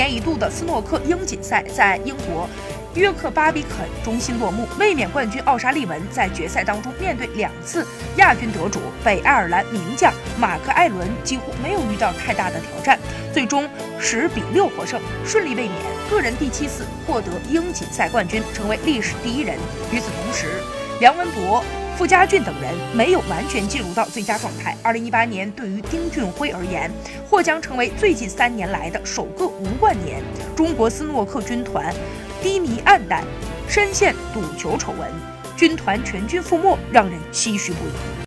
一年一度的斯诺克英锦赛在英国约克巴比肯中心落幕，卫冕冠军奥沙利文在决赛当中面对两次亚军得主北爱尔兰名将马克·艾伦，几乎没有遇到太大的挑战，最终十比六获胜，顺利卫冕，个人第七次获得英锦赛冠军，成为历史第一人。与此同时，梁文博。傅家俊等人没有完全进入到最佳状态。二零一八年对于丁俊晖而言，或将成为最近三年来的首个无冠年。中国斯诺克军团低迷暗淡，深陷赌球丑闻，军团全军覆没，让人唏嘘不已。